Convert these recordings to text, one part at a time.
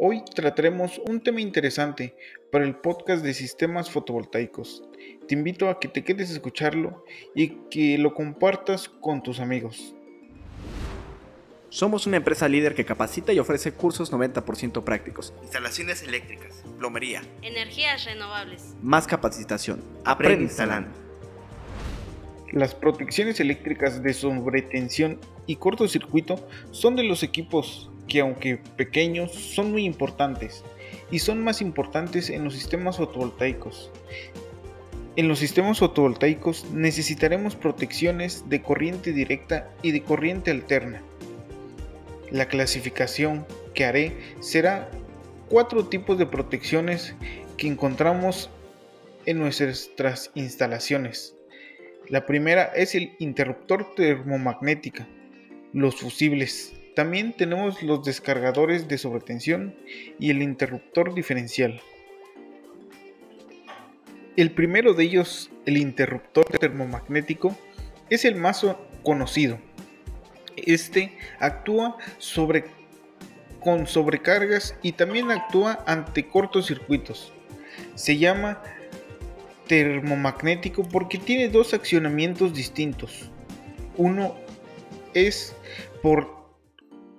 Hoy trataremos un tema interesante para el podcast de sistemas fotovoltaicos. Te invito a que te quedes a escucharlo y que lo compartas con tus amigos. Somos una empresa líder que capacita y ofrece cursos 90% prácticos. Instalaciones eléctricas, plomería, energías renovables. Más capacitación. Aprende instalando. Las protecciones eléctricas de sobretensión y cortocircuito son de los equipos que aunque pequeños son muy importantes y son más importantes en los sistemas fotovoltaicos. En los sistemas fotovoltaicos necesitaremos protecciones de corriente directa y de corriente alterna. La clasificación que haré será cuatro tipos de protecciones que encontramos en nuestras instalaciones. La primera es el interruptor termomagnética, los fusibles. También tenemos los descargadores de sobretensión y el interruptor diferencial. El primero de ellos, el interruptor termomagnético, es el más conocido. Este actúa sobre, con sobrecargas y también actúa ante cortocircuitos. Se llama termomagnético porque tiene dos accionamientos distintos. Uno es por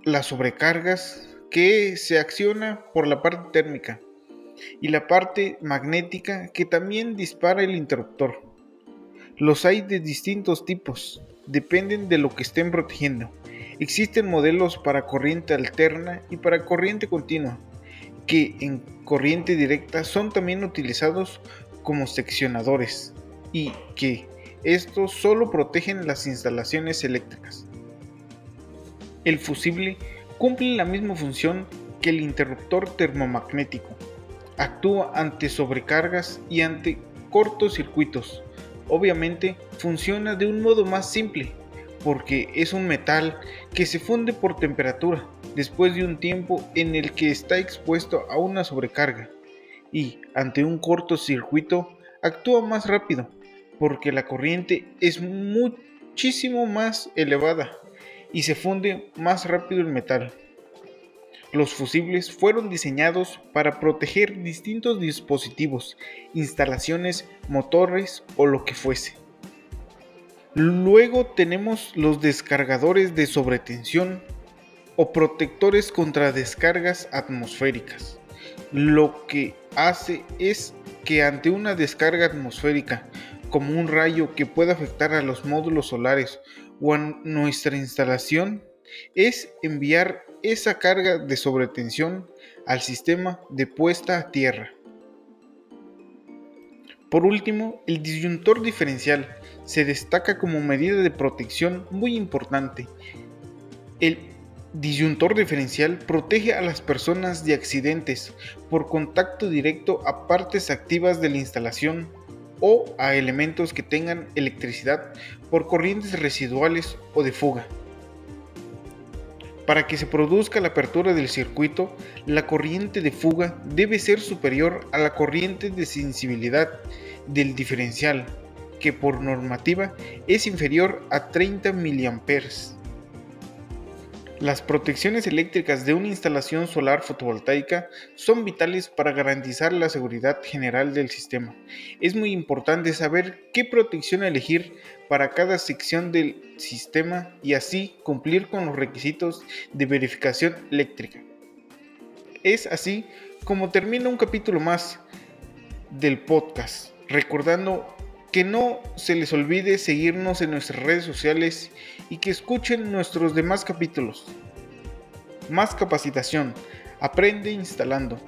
las sobrecargas que se acciona por la parte térmica y la parte magnética que también dispara el interruptor. Los hay de distintos tipos, dependen de lo que estén protegiendo. Existen modelos para corriente alterna y para corriente continua, que en corriente directa son también utilizados como seccionadores y que estos solo protegen las instalaciones eléctricas. El fusible cumple la misma función que el interruptor termomagnético. Actúa ante sobrecargas y ante cortocircuitos. Obviamente funciona de un modo más simple, porque es un metal que se funde por temperatura después de un tiempo en el que está expuesto a una sobrecarga y ante un cortocircuito actúa más rápido porque la corriente es muchísimo más elevada y se funde más rápido el metal. Los fusibles fueron diseñados para proteger distintos dispositivos, instalaciones, motores o lo que fuese. Luego tenemos los descargadores de sobretensión o protectores contra descargas atmosféricas. Lo que hace es que ante una descarga atmosférica, como un rayo que pueda afectar a los módulos solares o a nuestra instalación, es enviar esa carga de sobretensión al sistema de puesta a tierra. Por último, el disyuntor diferencial se destaca como medida de protección muy importante. El disyuntor diferencial protege a las personas de accidentes por contacto directo a partes activas de la instalación o a elementos que tengan electricidad por corrientes residuales o de fuga. Para que se produzca la apertura del circuito, la corriente de fuga debe ser superior a la corriente de sensibilidad del diferencial, que por normativa es inferior a 30 mA. Las protecciones eléctricas de una instalación solar fotovoltaica son vitales para garantizar la seguridad general del sistema. Es muy importante saber qué protección elegir para cada sección del sistema y así cumplir con los requisitos de verificación eléctrica. Es así como termina un capítulo más del podcast, recordando que no se les olvide seguirnos en nuestras redes sociales y que escuchen nuestros demás capítulos. Más capacitación. Aprende instalando.